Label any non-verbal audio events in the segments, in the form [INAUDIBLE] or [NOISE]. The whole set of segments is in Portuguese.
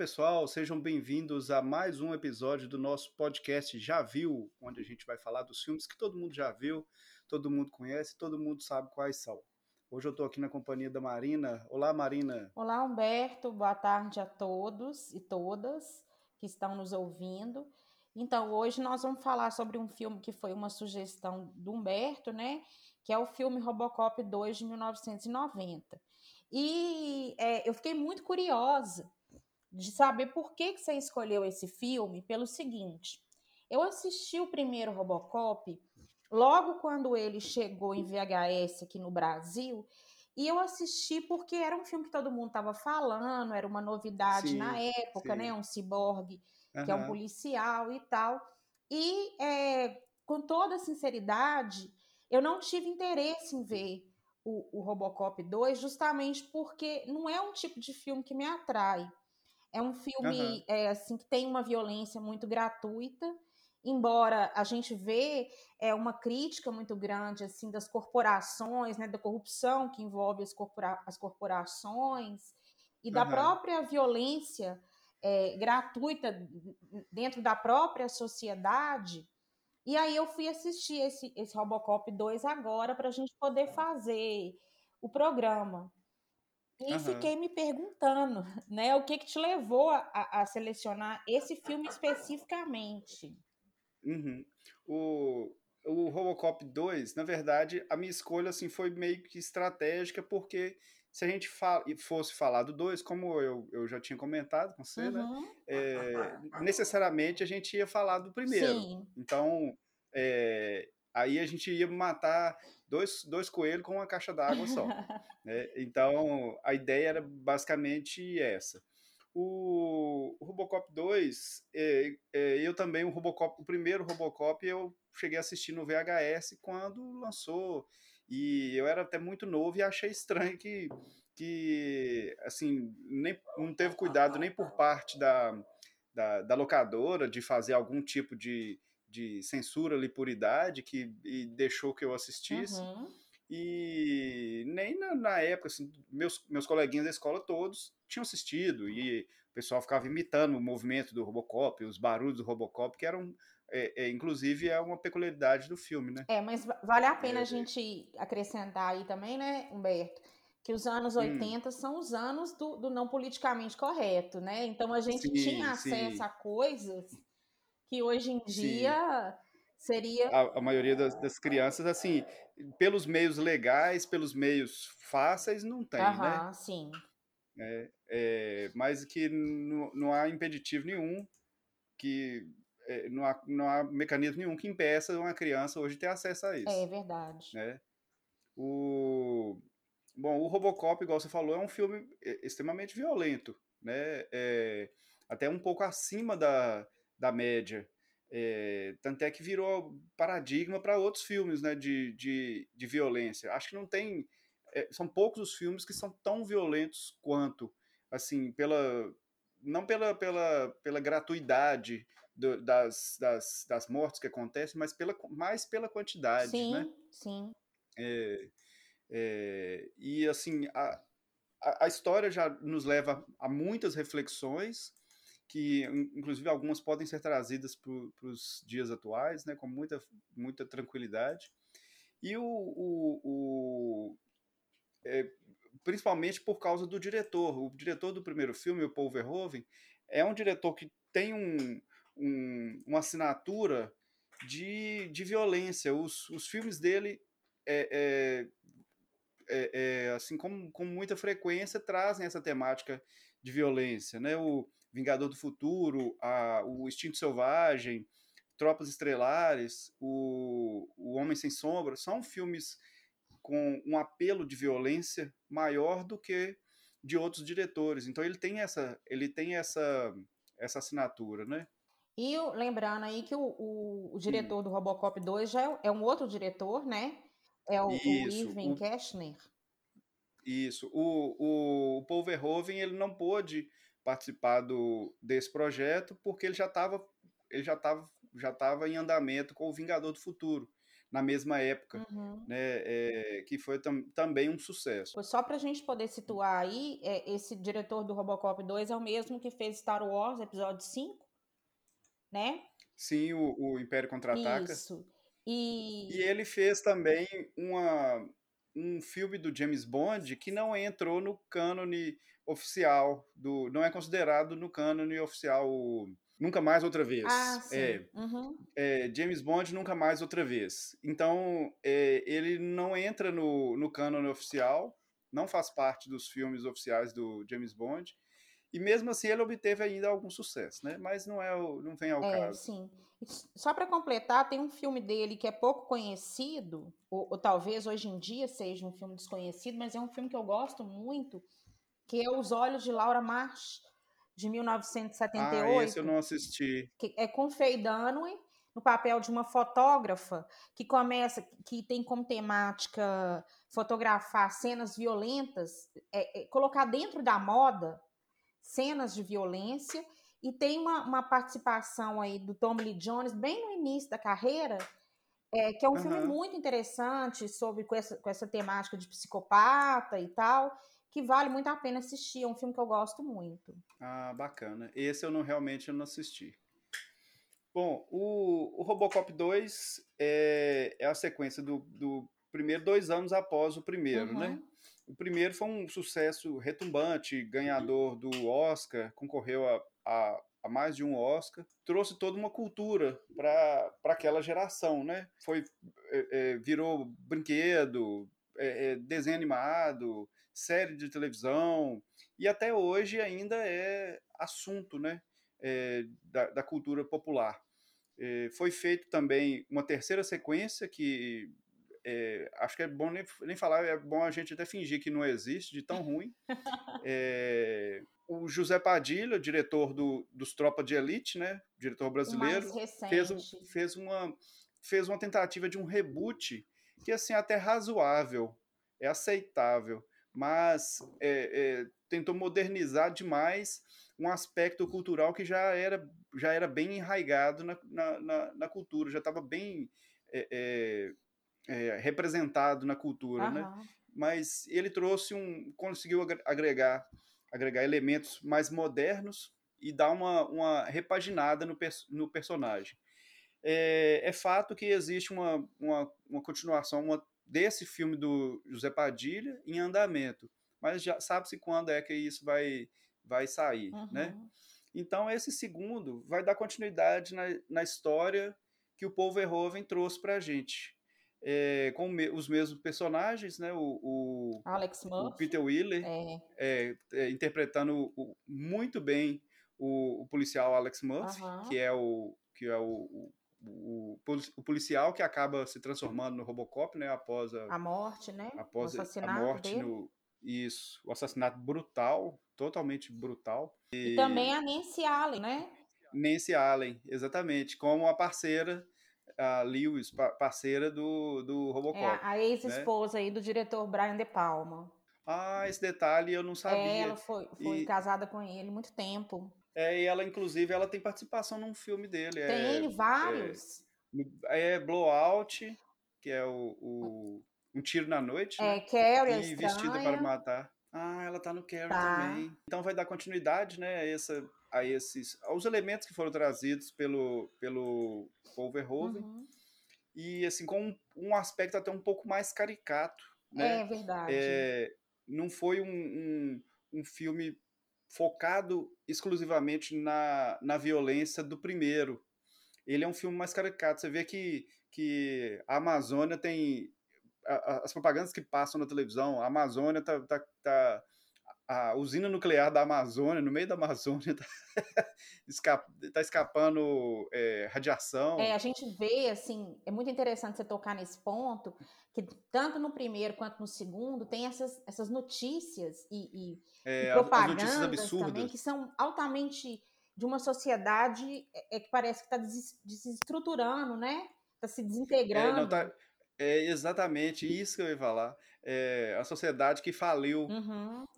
Pessoal, sejam bem-vindos a mais um episódio do nosso podcast Já Viu, onde a gente vai falar dos filmes que todo mundo já viu, todo mundo conhece, todo mundo sabe quais são. Hoje eu estou aqui na companhia da Marina. Olá, Marina. Olá, Humberto. Boa tarde a todos e todas que estão nos ouvindo. Então, hoje nós vamos falar sobre um filme que foi uma sugestão do Humberto, né? Que é o filme Robocop 2 de 1990. E é, eu fiquei muito curiosa de saber por que, que você escolheu esse filme, pelo seguinte. Eu assisti o primeiro Robocop logo quando ele chegou em VHS aqui no Brasil, e eu assisti porque era um filme que todo mundo estava falando, era uma novidade sim, na época, né? sim. né? Um ciborgue uhum. que é um policial e tal. E é, com toda sinceridade, eu não tive interesse em ver o, o Robocop 2, justamente porque não é um tipo de filme que me atrai. É um filme uhum. é, assim que tem uma violência muito gratuita, embora a gente vê é, uma crítica muito grande assim das corporações, né, da corrupção que envolve as, corpora as corporações e da própria violência é, gratuita dentro da própria sociedade. E aí eu fui assistir esse, esse Robocop 2 agora para a gente poder fazer o programa. E uhum. fiquei me perguntando, né, o que que te levou a, a selecionar esse filme especificamente? Uhum. O, o Robocop 2, na verdade, a minha escolha assim foi meio que estratégica, porque se a gente fala, fosse falar do 2, como eu, eu já tinha comentado com você, né, uhum. né, é, necessariamente a gente ia falar do primeiro. Sim. Então, é, aí a gente ia matar dois, dois coelhos com uma caixa d'água só. [LAUGHS] né? Então, a ideia era basicamente essa. O, o Robocop 2, é, é, eu também, o Robocop, o primeiro Robocop, eu cheguei a assistir no VHS quando lançou, e eu era até muito novo e achei estranho que, que assim, nem, não teve cuidado nem por parte da, da, da locadora de fazer algum tipo de, de censura ali por idade que deixou que eu assistisse. Uhum. E nem na, na, época, assim, meus, meus coleguinhas da escola todos tinham assistido e o pessoal ficava imitando o movimento do Robocop, os barulhos do Robocop, que eram, é, é, inclusive, é uma peculiaridade do filme, né? É, mas vale a pena é, a gente acrescentar aí também, né, Humberto? Que os anos 80 hum. são os anos do, do, não politicamente correto, né? Então a gente sim, tinha acesso sim. a coisas que hoje em dia Sim. seria. A, a maioria das, das, crianças, assim, pelos meios legais, pelos meios fáceis, não tem, Aham, né? sim. É, é, mas que não, não há impeditivo nenhum, que é, não, há, não há mecanismo nenhum que impeça uma criança hoje ter acesso a isso. É verdade. Né? O, bom, o Robocop, igual você falou, é um filme é, extremamente violento, né? É, até um pouco acima da, da média. É, tanto é que virou paradigma para outros filmes né, de, de, de, violência. Acho que não tem. É, são poucos os filmes que são tão violentos quanto, assim, pela. Não pela, pela, pela gratuidade do, das, das, das mortes que acontecem, mas pela, mais pela quantidade. Sim, né? sim. É, é, e assim, a, a, a história já nos leva a muitas reflexões que inclusive algumas podem ser trazidas para os dias atuais, né, com muita, muita tranquilidade. E o, o, o é, principalmente por causa do diretor. O diretor do primeiro filme, o Paul Verhoeven, é um diretor que tem um, um, uma assinatura de, de violência. Os, os filmes dele, é, é, é, é assim, com, com muita frequência, trazem essa temática de violência. Né? O, Vingador do Futuro, a, o Instinto Selvagem, Tropas Estrelares, o, o Homem Sem Sombra, são filmes com um apelo de violência maior do que de outros diretores. Então ele tem essa, ele tem essa, essa assinatura, né? E lembrando aí que o, o, o diretor do Robocop 2 já é, é, um outro diretor, né? É o, Isso, o Irving Keshner. Isso. O, o Paul Verhoeven ele não pôde participar do, desse projeto porque ele já estava ele já estava já estava em andamento com o Vingador do Futuro. na mesma época, uhum. né, é, que foi tam, também um sucesso. Só para a gente poder situar aí, é, esse diretor do Robocop 2 é o mesmo que fez Star Wars Episódio 5, né? Sim, o, o Império Contra-Ataca. Isso. E... e ele fez também uma, um filme do James Bond que não entrou no cânone oficial, do, não é considerado no cânone oficial Nunca Mais Outra Vez. Ah, sim. É, uhum. é, James Bond Nunca Mais Outra Vez. Então, é, ele não entra no, no cânone oficial, não faz parte dos filmes oficiais do James Bond, e mesmo assim ele obteve ainda algum sucesso, né? Mas não é o, não vem ao é, caso. Sim. Só para completar, tem um filme dele que é pouco conhecido, ou, ou, talvez hoje em dia seja um filme desconhecido, mas é um filme que eu gosto muito, que é Os Olhos de Laura Marsh, de 1978. Ah, esse eu não assisti. Que é com Faye Dunaway, no papel de uma fotógrafa que começa, que tem como temática fotografar cenas violentas, é, é, colocar dentro da moda cenas de violência e tem uma, uma participação aí do Tom Lee Jones bem no início da carreira, é, que é um uhum. filme muito interessante sobre com essa, com essa temática de psicopata e tal, que vale muito a pena assistir. É um filme que eu gosto muito. Ah, bacana. Esse eu não realmente eu não assisti. Bom, o, o Robocop 2 é, é a sequência do, do primeiro dois anos após o primeiro, né? uhum. né? O primeiro foi um sucesso retumbante, ganhador do Oscar, concorreu a, a, a mais de um Oscar, trouxe toda uma cultura para aquela geração, né? Foi, é, é, virou brinquedo, é, é, desenho animado, série de televisão, e até hoje ainda é assunto, né? É, da, da, cultura popular. É, foi feito também uma terceira sequência que é, acho que é bom nem, nem, falar, é bom a gente até fingir que não existe, de tão ruim. [LAUGHS] É, o José Padilha, diretor do, dos Tropa de Elite, né, diretor brasileiro, fez, fez, uma, fez uma tentativa de um reboot que assim até razoável, é aceitável, mas é, é, tentou modernizar demais um aspecto cultural que já era, já era bem enraigado na, na, na, na cultura, já estava bem é, representado na cultura, uhum. né? Mas ele trouxe um, conseguiu agregar, agregar elementos mais modernos e dar uma, uma repaginada no, no personagem. É, é, fato que existe uma, uma, uma continuação uma, desse filme do José Padilha em andamento, mas já sabe-se quando é que isso vai, vai sair, uhum. né? Então, esse segundo vai dar continuidade na, na história que o Paul Verhoeven trouxe para a gente é, com me, os mesmos personagens, né? O, o, Alex o Peter Wheeler é. É, é interpretando o, muito bem o, policial Alex Murphy, que é o que é o, o, o, policial que acaba se transformando no Robocop, né? Após a, a morte, né? Após o assassinato a morte dele. no isso, o assassinato brutal, totalmente brutal. E, e também a Nancy Allen, né? Nancy Allen, exatamente, como a parceira a Lewis, parceira do, do Robocop. É, a ex-esposa né? aí do diretor Brian De Palma. Ah, esse detalhe eu não sabia. É, ela foi, foi e... casada com ele muito tempo. É, e ela, inclusive, ela tem participação num filme dele. Tem é, vários. É, é, Blowout, que é o, o, Um Tiro na Noite. É, né? Carrie, E Vestida para Matar. Ah, ela tá no Carrie tá. também. Então vai dar continuidade, né, a, essa, a esses, aos elementos que foram trazidos pelo, pelo Paul Verhoeven. Uhum. E, assim, com um, um, aspecto até um pouco mais caricato, né? É verdade. É, não foi um, um, um filme focado exclusivamente na, na violência do primeiro. Ele é um filme mais caricato. Você vê que, que a Amazônia tem as propagandas que passam na televisão, a Amazônia tá, tá, tá a usina nuclear da Amazônia, no meio da Amazônia, [LAUGHS] tá, escapa, tá escapando é, radiação. É, a gente vê, assim, é muito interessante você tocar nesse ponto, que tanto no primeiro quanto no segundo tem essas, essas notícias e, e, é, e propagandas também que são altamente de uma sociedade é, é que parece que está desestruturando, né? Está se desintegrando. É, não, tá, é exatamente isso que eu ia falar. É a sociedade que faliu,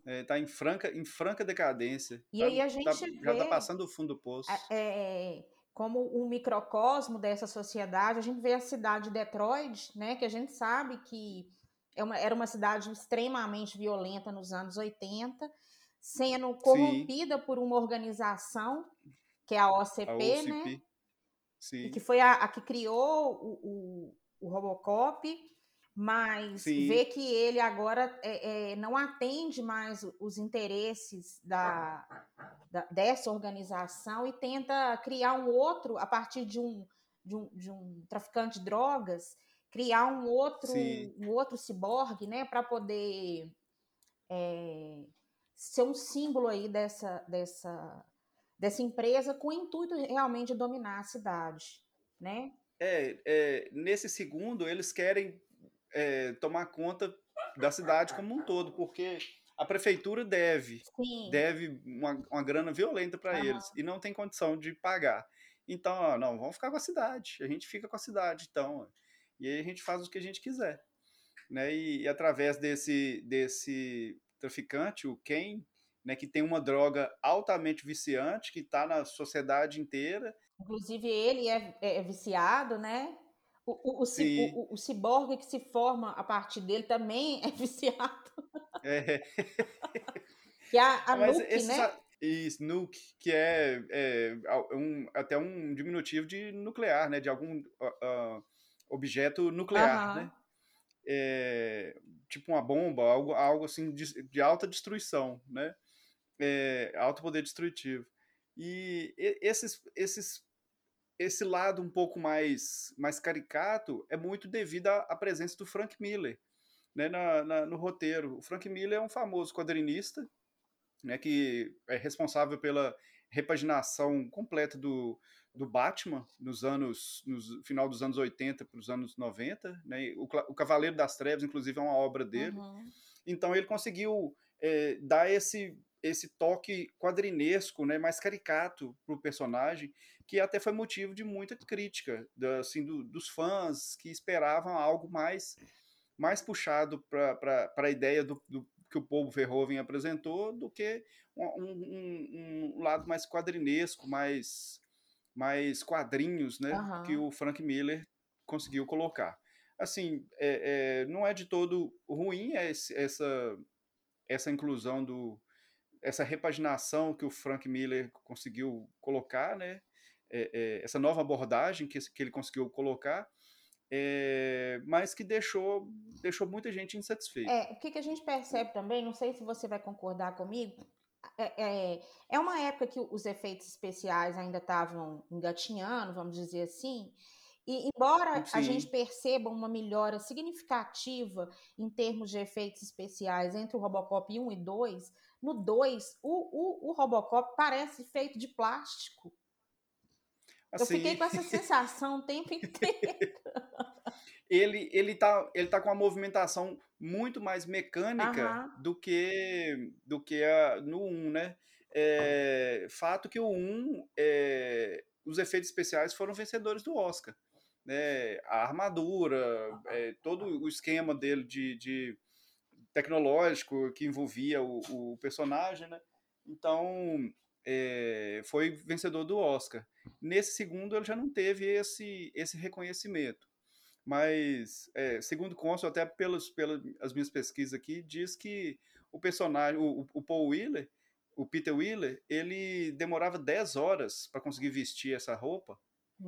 está é, tá em, franca, em franca decadência. E tá, aí a gente tá, vê, já está passando o fundo do poço. É, como um microcosmo dessa sociedade. A gente vê a cidade de Detroit, né, que a gente sabe que é uma, era uma cidade extremamente violenta nos anos 80, sendo corrompida Sim. por uma organização que é a OCP, a OCP. né? Sim. que foi a, a que criou o, o, o Robocop, mas Sim. vê que ele agora é, é, não atende mais os interesses da, da, dessa organização e tenta criar um outro a partir de um, de um, de um traficante de drogas, criar um outro um outro ciborgue, né, para poder é, ser um símbolo aí dessa dessa dessa empresa com o intuito realmente de dominar a cidade, né? É, é nesse segundo eles querem é, tomar conta da cidade como um todo, porque a prefeitura deve, Sim. deve uma, uma grana violenta para uhum. eles e não tem condição de pagar. Então, ó, não, vamos ficar com a cidade. A gente fica com a cidade, então. E aí a gente faz o que a gente quiser. Né? E, e através desse, desse traficante, o Ken, né, que tem uma droga altamente viciante, que está na sociedade inteira. Inclusive, ele é, é, é viciado, né? O, o, o, o, o, ciborgue que se forma a partir dele também [LAUGHS] é viciado. É. que é a, a Mas Nuke, né? Isso, Nuke, que é, é um, até um diminutivo de nuclear, né? De algum uh, uh, objeto nuclear, né? É, tipo uma bomba, algo, algo assim de, de alta destruição, né? é, alto poder destrutivo. E esses, esses, esse lado um pouco mais, mais caricato é muito devido à, à presença do Frank Miller né, na, na, no roteiro. O Frank Miller é um famoso quadrinista né, que é responsável pela repaginação completa do, do Batman nos anos no final dos anos 80 para os anos 90, né? O, o, Cavaleiro das Trevas inclusive é uma obra dele. Uhum. Então ele conseguiu é, dar esse esse toque quadrinesco, né, mais caricato para o personagem, que até foi motivo de muita crítica assim, do, dos fãs que esperavam algo mais, mais puxado para a ideia do, do, que o Paul Verhoeven apresentou do que um, um, um, lado mais quadrinesco, mais, mais quadrinhos né, uhum. que o Frank Miller conseguiu colocar. Assim, é, é, não é de todo ruim essa, essa inclusão do, essa repaginação que o Frank Miller conseguiu colocar, né? É, é, essa nova abordagem que, que ele conseguiu colocar, é, mas que deixou, deixou muita gente insatisfeita. É, o que, que a gente percebe também, não sei se você vai concordar comigo, é, é, é uma época que os efeitos especiais ainda estavam engatinhando, vamos dizer assim, e embora Sim. a gente perceba uma melhora significativa em termos de efeitos especiais entre o Robocop 1 e 2, no 2, o, o, o Robocop parece feito de plástico. Assim... Eu fiquei com essa [LAUGHS] sensação o tempo inteiro. ele, ele, tá, ele tá com uma movimentação muito mais mecânica uhum. do que, do que a, no 1, né? É, fato que o 1, é, os efeitos especiais foram vencedores do Oscar. Né? A armadura, é, todo o esquema dele de, de tecnológico que envolvia o, o personagem, né? Então, é, foi vencedor do Oscar. Nesse segundo, ele já não teve esse, esse reconhecimento. Mas, é, segundo consta, até pelas, pelas as minhas pesquisas aqui, diz que o personagem, o, o Paul Wheeler, o Peter Wheeler, ele demorava 10 horas para conseguir vestir essa roupa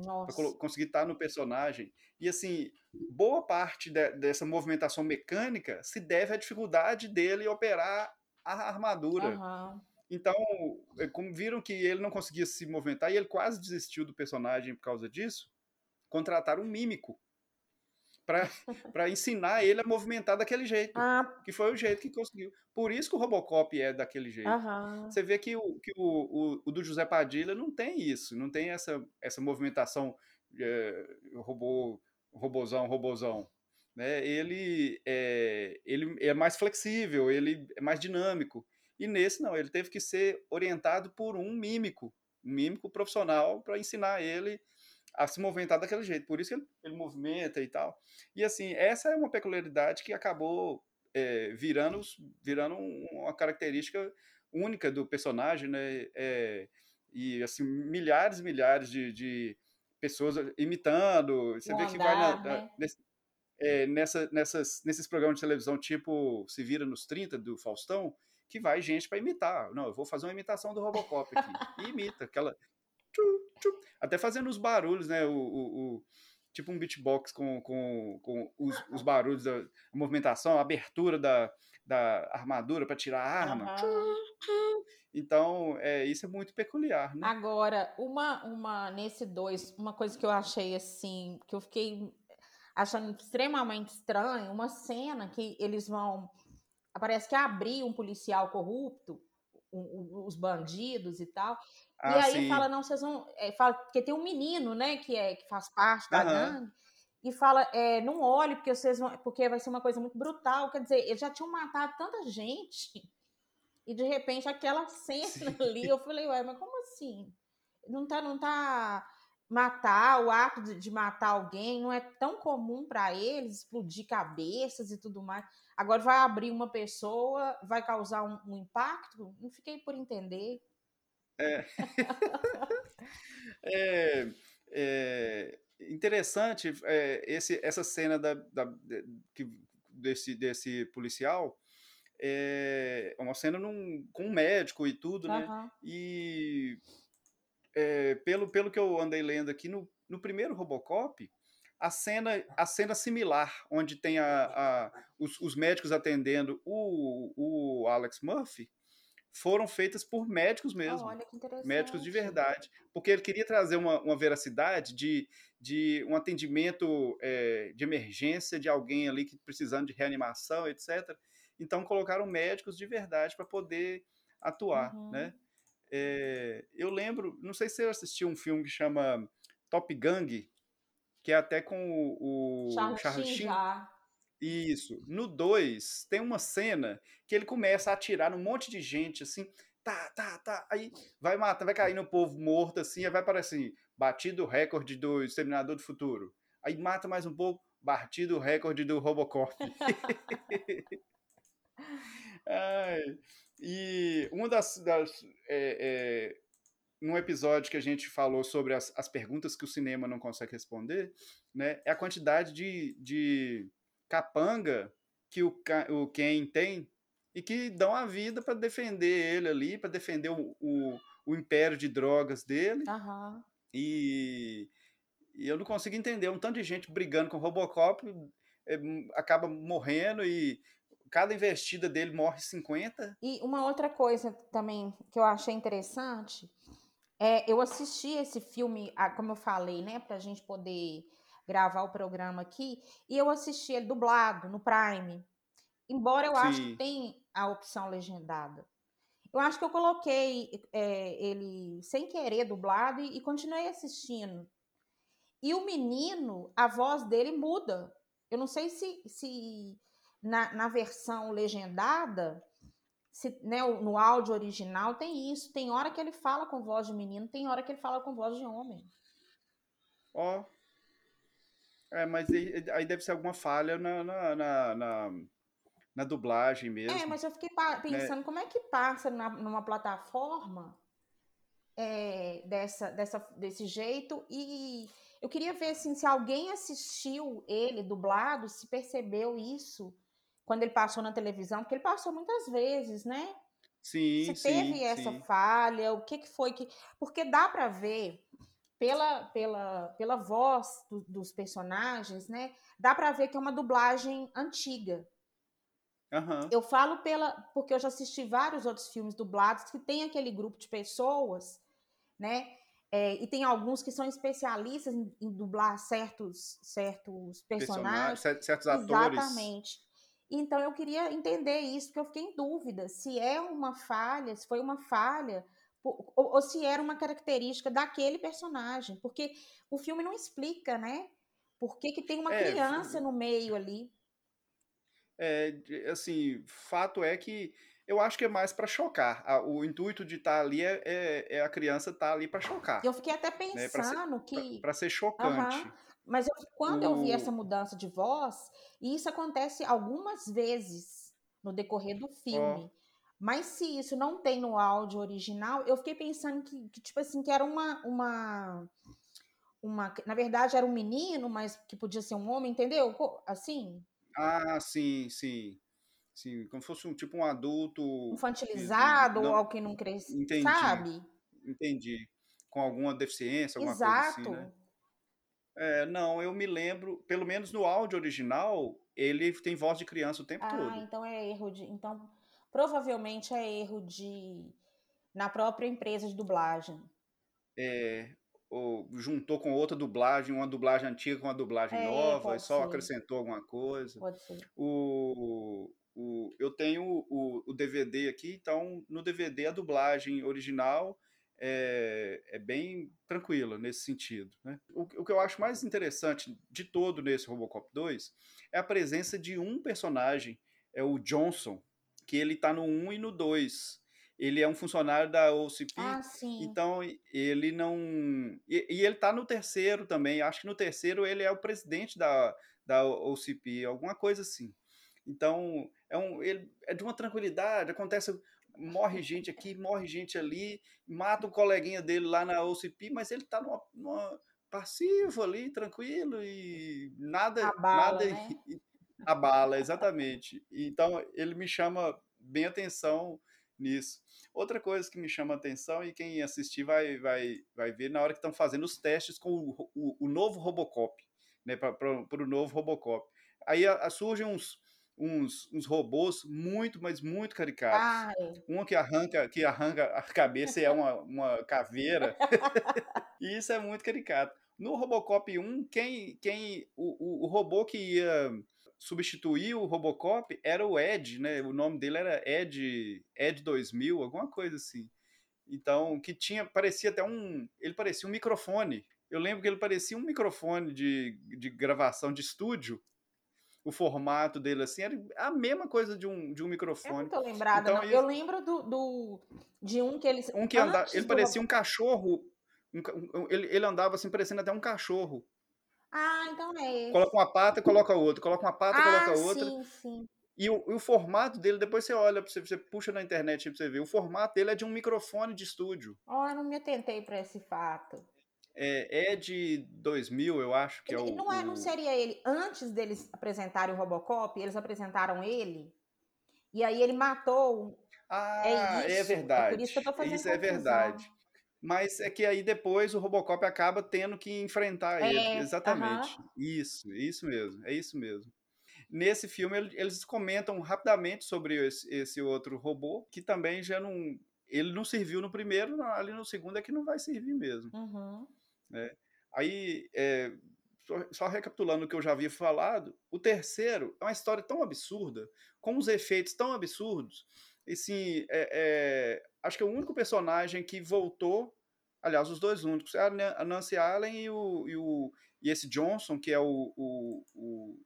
para conseguir estar tá no personagem. E assim, boa parte de, dessa movimentação mecânica se deve à dificuldade dele operar a armadura. Uhum. Então, é, como viram que ele não conseguia se movimentar e ele quase desistiu do personagem por causa disso, contrataram um mímico para [LAUGHS] ensinar ele a movimentar daquele jeito. Ah. Que foi o jeito que conseguiu. Por isso que o Robocop é daquele jeito. Uhum. Você vê que, o, que o, o, o, do José Padilha não tem isso, não tem essa, essa movimentação é, robô, robozão, robozão. Né? Ele, é, ele é mais flexível, ele é mais dinâmico. E nesse não, ele teve que ser orientado por um mímico, um mímico profissional para ensinar ele a se movimentar daquele jeito. Por isso que ele, ele movimenta e tal. E assim, essa é uma peculiaridade que acabou é, virando, virando uma característica única do personagem, né? É, e assim, milhares e milhares de, de pessoas imitando. Você vê que vai na, na- né? nesse- é, nessa, nessas, nesses programas de televisão tipo Se Vira nos 30 do Faustão, que vai gente para imitar. Não, eu vou fazer uma imitação do Robocop aqui. [LAUGHS] E imita aquela. até fazendo os barulhos, né? O, o- o- tipo um beatbox com, com, com os, os barulhos da a movimentação, a abertura da, da armadura para tirar a arma. Aham. Então, é, isso é muito peculiar, né? Agora, uma, uma nesse dois, uma coisa que eu achei assim, que eu fiquei achando extremamente estranho, uma cena que eles vão. Parece que abrir um policial corrupto, o- o- os bandidos e tal. E Ah, aí sim. fala, não, vocês vão. é, fala, porque tem um menino, né, que, é, que faz parte da Aham. gangue, e fala, é, não olhe, porque vocês vão. Porque vai ser uma coisa muito brutal. Quer dizer, eles já tinham matado tanta gente. E de repente aquela cena Sim. ali, eu falei, ué, mas como assim? Não tá, não tá matar, o ato de, de matar alguém não é tão comum para eles, explodir cabeças e tudo mais. Agora vai abrir uma pessoa, vai causar um, um impacto? Não fiquei por entender. [LAUGHS] É, é interessante é, esse, essa cena da, da- de- que- desse, desse policial. É uma cena num- com um médico e tudo, né? Aham. E é, pelo, pelo que eu andei lendo aqui, no, no primeiro Robocop, a cena, a cena similar, onde tem a, a- os, os médicos atendendo o, o Alex Murphy, foram feitas por médicos Ah, mesmo olha que interessante. médicos de verdade, porque ele queria trazer uma, uma veracidade de, de um atendimento é, de emergência de alguém ali que precisando de reanimação, etc. Então colocaram médicos de verdade para poder atuar, Uhum. né? É, eu lembro, não sei se você assistiu um filme que chama Top Gang, que é até com o, o Charles Sheen. Isso. No 2, tem uma cena que ele começa a atirar num monte de gente, assim, tá, tá, tá. Aí vai matar, vai cair no povo morto, assim, aí vai aparecer assim, batido o recorde do Exterminador do Futuro. Aí mata mais um pouco, batido o recorde do Robocop. [LAUGHS] Ai, e uma das. das é, é, num episódio que a gente falou sobre as, as perguntas que o cinema não consegue responder, né, é a quantidade de, de capanga que o, o Ken tem e que dão a vida para defender ele ali, para defender o, o, o império de drogas dele. Aham. E, e eu não consigo entender um tanto de gente brigando com o Robocop, é, acaba morrendo e cada investida dele morre 50. E uma outra coisa também que eu achei interessante é eu assisti esse filme, como eu falei, né, pra gente poder gravar o programa aqui, e eu assisti ele dublado no Prime. Embora eu acho que Sim. tem a opção legendada. Eu acho que eu coloquei é, ele sem querer dublado e, e continuei assistindo. E o menino, a voz dele muda. Eu não sei se, se na, na versão legendada, se, né, no áudio original tem isso. Tem hora que ele fala com voz de menino, tem hora que ele fala com voz de homem. Ó. É, mas aí, aí deve ser alguma falha na, na, na, na, na dublagem mesmo. É, mas eu fiquei pensando como é que passa na- numa plataforma é, dessa, dessa, desse jeito e eu queria ver assim, se alguém assistiu ele dublado, se percebeu isso quando ele passou na televisão, porque ele passou muitas vezes, né? Sim, Se sim, teve essa sim. falha, o que, que foi que. Porque dá para ver pela, pela, pela voz do- dos personagens, né? Dá para ver que é uma dublagem antiga. Aham. Eu falo pela. Porque eu já assisti vários outros filmes dublados que tem aquele grupo de pessoas, né? É, e tem alguns que são especialistas em, em dublar certos, certos Personagens, cer- certos atores. Exatamente. Então eu queria entender isso, porque eu fiquei em dúvida se é uma falha, se foi uma falha, ou, ou se era uma característica daquele personagem, porque o filme não explica, né? Por que, que tem uma É, criança no meio ali? É, assim, fato é que eu acho que é mais para chocar. O intuito de estar ali é, é- é a criança estar ali para chocar, Eu fiquei até né? Para ser, pensando que. para ser chocante. Aham. Mas eu- quando eu vi essa O, mudança de voz, e isso acontece algumas vezes no decorrer do filme, Mas se isso não tem no áudio original, eu fiquei pensando que, que tipo assim, que era uma, uma, uma. Na verdade, era um menino, mas que podia ser um homem, entendeu? Assim. Ah, sim, sim. Sim, como se fosse um tipo um adulto. Infantilizado não, ou alguém não cresce. Entendi. Sabe? Entendi. Com alguma deficiência, alguma Exato. coisa assim, né? É, não, eu me lembro, pelo menos no áudio original, ele tem voz de criança o tempo ah, todo. Ah, então é erro de. Então, provavelmente é erro de. na própria empresa de dublagem. É, ou juntou com outra dublagem, uma dublagem antiga com uma dublagem é, nova, e só ser. acrescentou alguma coisa. Pode ser. O, o, eu tenho o, o DVD aqui, então no DVD a dublagem original é, é bem tranquila nesse sentido. Né? O, o, que eu acho mais interessante de todo nesse Robocop 2 é a presença de um personagem, é o Johnson, que ele está no 1 e no 2. Ele é um funcionário da OCP, ah, então ele não. E, e ele está no terceiro também. Acho que no terceiro ele é o presidente da, da OCP, alguma coisa assim. Então, é, um, ele, é de uma tranquilidade, acontece morre gente aqui, morre gente ali, mata o coleguinha dele lá na OCP, mas ele tá numa, numa passivo ali, tranquilo e nada abala, nada né? [LAUGHS] abala, exatamente. Então ele me chama bem atenção nisso. Outra coisa que me chama atenção e quem assistir vai, vai, vai ver na hora que estão fazendo os testes com o, o, o novo Robocop, né, para o novo Robocop. Aí a, a, surgem uns, uns, uns robôs muito, mas muito caricatos. É. Um que arranca, que arranca a cabeça e é uma, uma caveira. [LAUGHS] e isso é muito caricato. No Robocop 1, quem, quem o, o, o robô que ia substituir o Robocop era o Ed, né? O nome dele era Ed, Ed 2000, alguma coisa assim. Então, que tinha, parecia até um, ele parecia um microfone. Eu lembro que ele parecia um microfone de, de gravação de estúdio, o formato dele assim, era a mesma coisa de um, de um microfone. Eu não tô lembrada, então, não. Eu lembro do, do, de um que ele. Um que andava, ele parecia um cachorro. Um, um, ele, ele andava assim, parecendo até um cachorro. Ah, então é esse. Coloca uma pata, coloca outra. Coloca uma pata, ah, coloca outra. Sim, sim. E o, o, formato dele, depois você olha, você, você puxa na internet pra você ver. O formato dele é de um microfone de estúdio. Oh, eu não me atentei para esse fato. É, é de 2000, eu acho que é o. Não, é, não seria ele. Antes deles apresentarem o Robocop, eles apresentaram ele. E aí ele matou. Ah, é, isso. é verdade. É por isso que eu tô fazendo Isso é verdade. Mas é que aí depois o Robocop acaba tendo que enfrentar é, ele. Exatamente. Uh -huh. Isso, isso mesmo. É isso mesmo. Nesse filme, eles comentam rapidamente sobre esse, esse outro robô, que também já não. Ele não serviu no primeiro, ali no segundo é que não vai servir mesmo. Uhum. Né? Aí, é, só, só, recapitulando o que eu já havia falado, o terceiro é uma história tão absurda, com os efeitos tão absurdos, e assim, é, é, acho que é o único personagem que voltou, aliás, os dois únicos, é a Nancy Allen e, o, e, o, e esse Johnson, que é o, o, o,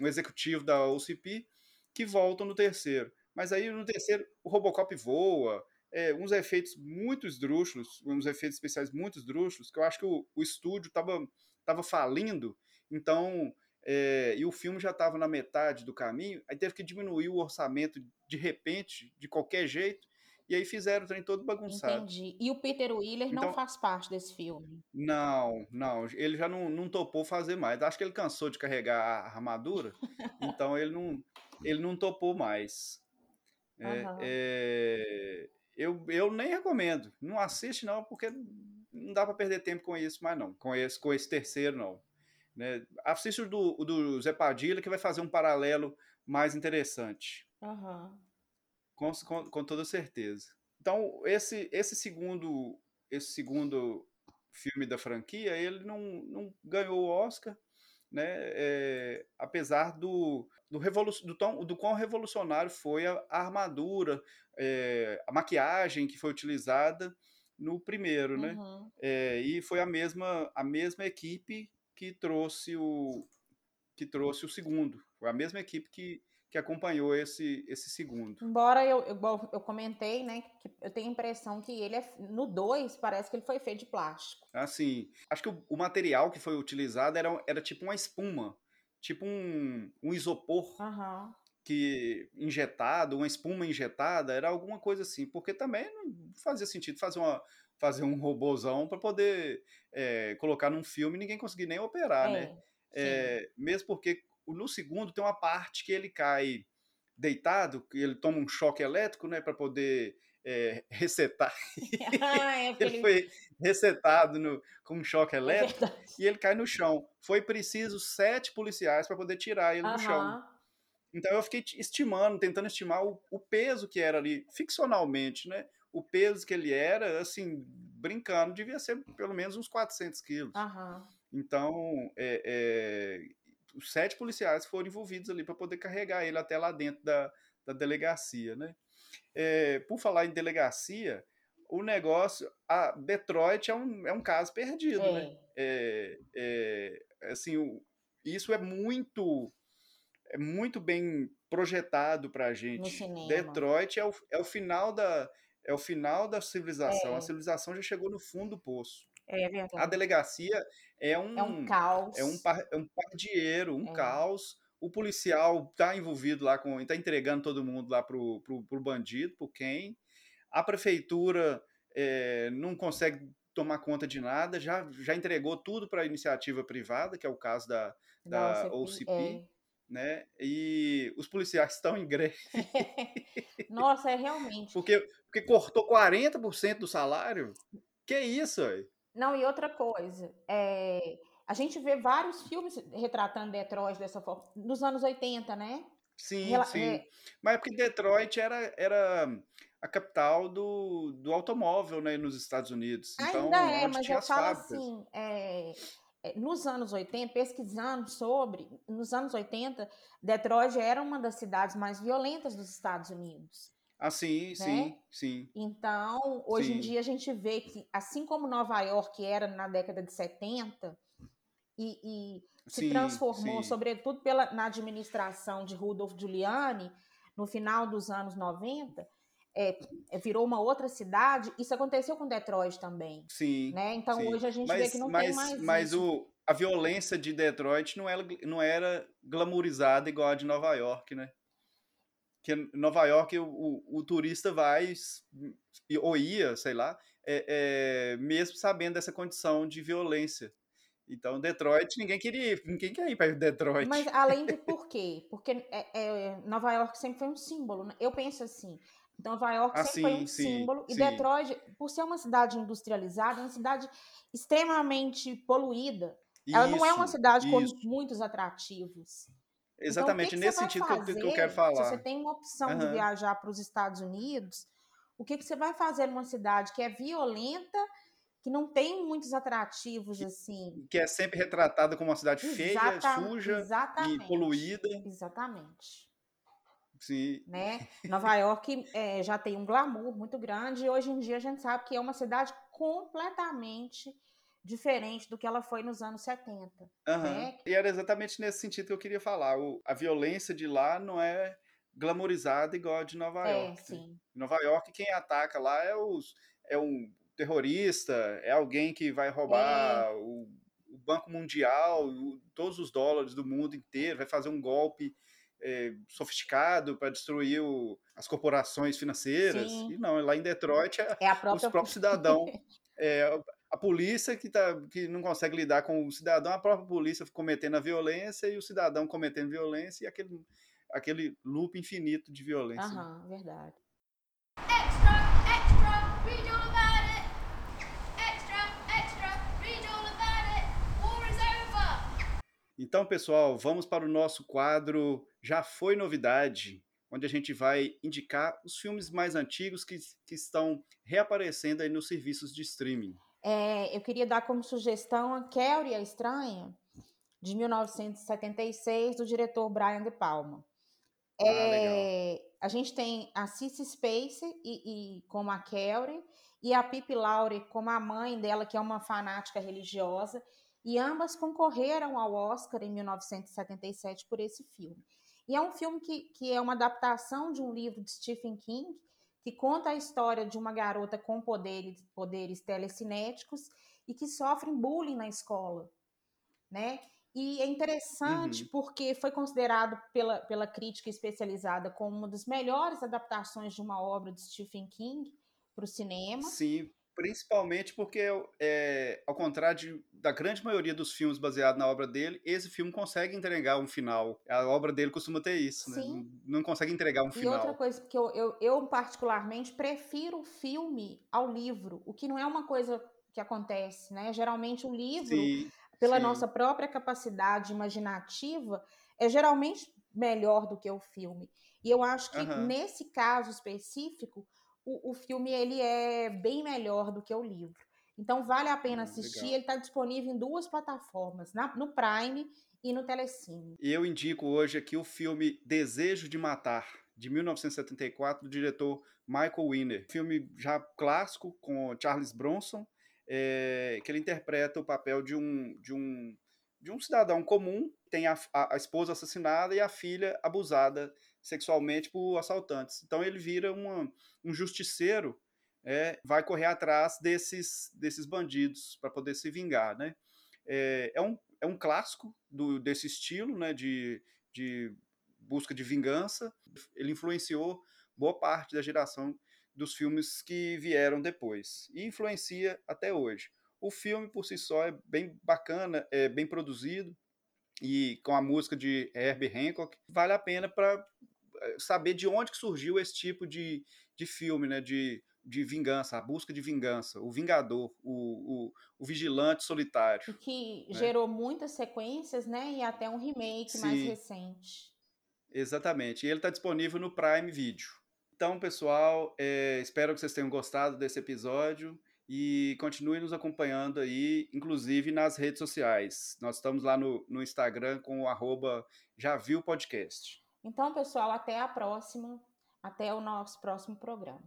o executivo da OCP, que voltam no terceiro. Mas aí no terceiro o Robocop voa, é, uns efeitos muito esdrúxulos, uns efeitos especiais muito esdrúxulos, que eu acho que o, o estúdio estava tava falindo, então, é, e o filme já estava na metade do caminho, aí teve que diminuir o orçamento de repente, de qualquer jeito, e aí fizeram o trem todo bagunçado. Entendi. E o Peter Wheeler então, não faz parte desse filme? Não, não. Ele já não, não topou fazer mais. Acho que ele cansou de carregar a armadura, [LAUGHS] então ele não, ele não topou mais. É, uhum. é, eu, eu nem recomendo. Não assiste, não, porque não dá para perder tempo com isso, mas não. Com esse, com esse terceiro, não. Né? Assiste o do, do Zé Padilha, que vai fazer um paralelo mais interessante. Uhum. Com, com, com, toda certeza. Então, esse, esse segundo esse segundo filme da franquia, ele não, não ganhou o Oscar, né? É, apesar do, do, do, tão, do quão revolucionário foi a, a armadura, é, a maquiagem que foi utilizada no primeiro, né? Uhum. É, e foi a mesma, a mesma equipe que trouxe o que trouxe o segundo. Foi a mesma equipe que, que acompanhou esse, esse segundo. Embora eu, eu, eu comentei, né, que eu tenho a impressão que ele é, no 2 parece que ele foi feito de plástico. Assim, acho que o, o material que foi utilizado era, era tipo uma espuma, tipo um, um isopor. Uhum que injetado, uma espuma injetada, era alguma coisa assim, porque também não fazia sentido fazer uma fazer um robôzão para poder é, colocar num filme e ninguém conseguir nem operar, né? é, né? É, mesmo porque no segundo tem uma parte que ele cai deitado, que ele toma um choque elétrico, né, para poder é, resetar. [LAUGHS] Ah, é [LAUGHS] ele foi resetado no, com um choque é elétrico é e ele cai no chão. Foi preciso sete policiais para poder tirar ele do chão. Então eu fiquei estimando, tentando estimar o, o, peso que era ali, ficcionalmente, né? O peso que ele era, assim, brincando, devia ser pelo menos uns 400 quilos. Então, é, é, os sete policiais foram envolvidos ali para poder carregar ele até lá dentro da, da delegacia, né? É, por falar em delegacia, o negócio, a Detroit é um, é um caso perdido, né? é. né? É, é, assim, o, isso é muito é muito bem projetado para a gente. Detroit é o, é o final da é o final da civilização. A é. civilização já chegou no fundo do poço. É verdade. A delegacia é um é um caos. É um, par, é um pardieiro, um é. caos. O policial está envolvido lá com, está entregando todo mundo lá pro, pro, pro bandido, pro quem. A prefeitura é, não consegue tomar conta de nada, já, já entregou tudo para a iniciativa privada, que é o caso da, da, da OCP, é. né? E os policiais estão em greve. [LAUGHS] Nossa, é realmente. porque, porque cortou 40% do salário? Que isso, aí? Não, e outra coisa, é, a gente vê vários filmes retratando Detroit dessa forma, nos anos 80, né? Sim, Rela sim. É... Mas é porque Detroit era, era a capital do, do automóvel né, nos Estados Unidos. Então, Ainda é, mas eu falo fábricas. assim, é, nos anos 80, pesquisando sobre, nos anos 80, Detroit era uma das cidades mais violentas dos Estados Unidos. Ah, sim, né? sim, sim. Então, hoje sim. em dia a gente vê que, assim como Nova York era na década de 70, e, e se sim, transformou, sim. sobretudo pela, na administração de Rudolf Giuliani, no final dos anos 90, é, é, virou uma outra cidade. Isso aconteceu com Detroit também. Sim. Né? Então hoje a gente mas, vê que não mas, tem mais. Mas o, a violência de Detroit não era, não era glamourizada igual a de Nova York, né? Que Nova York o, o, o, turista vai ou ia, sei lá, é, é, mesmo sabendo dessa condição de violência. Então, Detroit, ninguém queria ir, ninguém quer ir para Detroit. Mas além de por quê? Porque é, é, Nova York sempre foi um símbolo. Né? Eu penso assim, Nova York ah, sempre sim, foi um sim, símbolo. Sim. E Detroit, por ser uma cidade industrializada, é uma cidade extremamente poluída. Ela não é uma cidade isso. com muitos atrativos. Então, Exatamente, então, que nesse sentido que, eu, que eu quero falar. Se você tem uma opção uhum. de viajar para os Estados Unidos, o que, que você vai fazer numa cidade que é violenta, que não tem muitos atrativos assim? Que é sempre retratada como uma cidade Exata, feia, suja e poluída. Exatamente. Sim. Né? [LAUGHS] Nova York é, já tem um glamour muito grande e hoje em dia a gente sabe que é uma cidade completamente diferente do que ela foi nos anos 70. Uhum. Né? E era exatamente nesse sentido que eu queria falar. O, a violência de lá não é glamorizada igual a de Nova é, York. Sim. Em Nova York, quem ataca lá é, os, é um terrorista, é alguém que vai roubar é. o, o, Banco Mundial, o, todos os dólares do mundo inteiro, vai fazer um golpe é, sofisticado para destruir o, as corporações financeiras. Sim. E não, lá em Detroit é, é própria... os próprios cidadãos. [LAUGHS] é, a polícia que, tá, que não consegue lidar com o cidadão, a própria polícia cometendo a violência e o cidadão cometendo violência e aquele, aquele loop infinito de violência. Aham, verdade. Extra, extra, read all about it. Extra, extra, read all about it. War is over. Então, pessoal, vamos para o nosso quadro Já Foi Novidade, onde a gente vai indicar os filmes mais antigos que, que estão reaparecendo aí nos serviços de streaming. É, eu queria dar como sugestão a Kelly a Estranha, de 1976, do diretor Brian De Palma. Ah, é, a gente tem a Cissy Space e, e, como a Kelly e a Pippi Laurie como a mãe dela, que é uma fanática religiosa, e ambas concorreram ao Oscar em 1977 por esse filme. E é um filme que, que é uma adaptação de um livro de Stephen King, que conta a história de uma garota com poderes, poderes telecinéticos e que sofre bullying na escola, né? E é interessante Uhum. porque foi considerado pela, pela crítica especializada como uma das melhores adaptações de uma obra de Stephen King para o cinema. Sim, principalmente porque, é, ao contrário de- da grande maioria dos filmes baseados na obra dele, esse filme consegue entregar um final. A obra dele costuma ter isso, né? Não, não consegue entregar um E outra final. coisa que eu, eu, eu, particularmente, prefiro o filme ao livro, o que não é uma coisa que acontece, né? Geralmente o livro, Sim, pela sim. nossa própria capacidade imaginativa, é geralmente melhor do que o filme. E eu acho que Aham. nesse caso específico, o, o filme ele é bem melhor do que o livro. Então vale a pena Hum, assistir. legal. Ele está disponível em duas plataformas, na- no Prime e no Telecine. Eu indico hoje aqui o filme Desejo de Matar, de 1974, do diretor Michael Winner. Filme já clássico, com Charles Bronson, é, que ele interpreta o papel de um, de um, de um cidadão comum, tem a, a, a esposa assassinada e a filha abusada sexualmente por assaltantes. Então ele vira uma, um justiceiro, é, vai correr atrás desses, desses bandidos para poder se vingar, né? É, é, um, é um clássico do, desse estilo, né, de, de busca de vingança. Ele influenciou boa parte da geração dos filmes que vieram depois e influencia até hoje. O filme por si só é bem bacana, é bem produzido e com a música de Herbie Hancock vale a pena para saber de onde que surgiu esse tipo de, de filme, né, de, de vingança, a busca de vingança, o vingador, o, o, o vigilante solitário. E que né? gerou muitas sequências, né? E até um remake mais Sim. recente. Exatamente. E ele está disponível no Prime Video. Então, pessoal, é, espero que vocês tenham gostado desse episódio e continuem nos acompanhando aí, inclusive nas redes sociais. Nós estamos lá no, no Instagram com o arroba Podcast. Então, pessoal, até a próxima. Até o nosso próximo programa.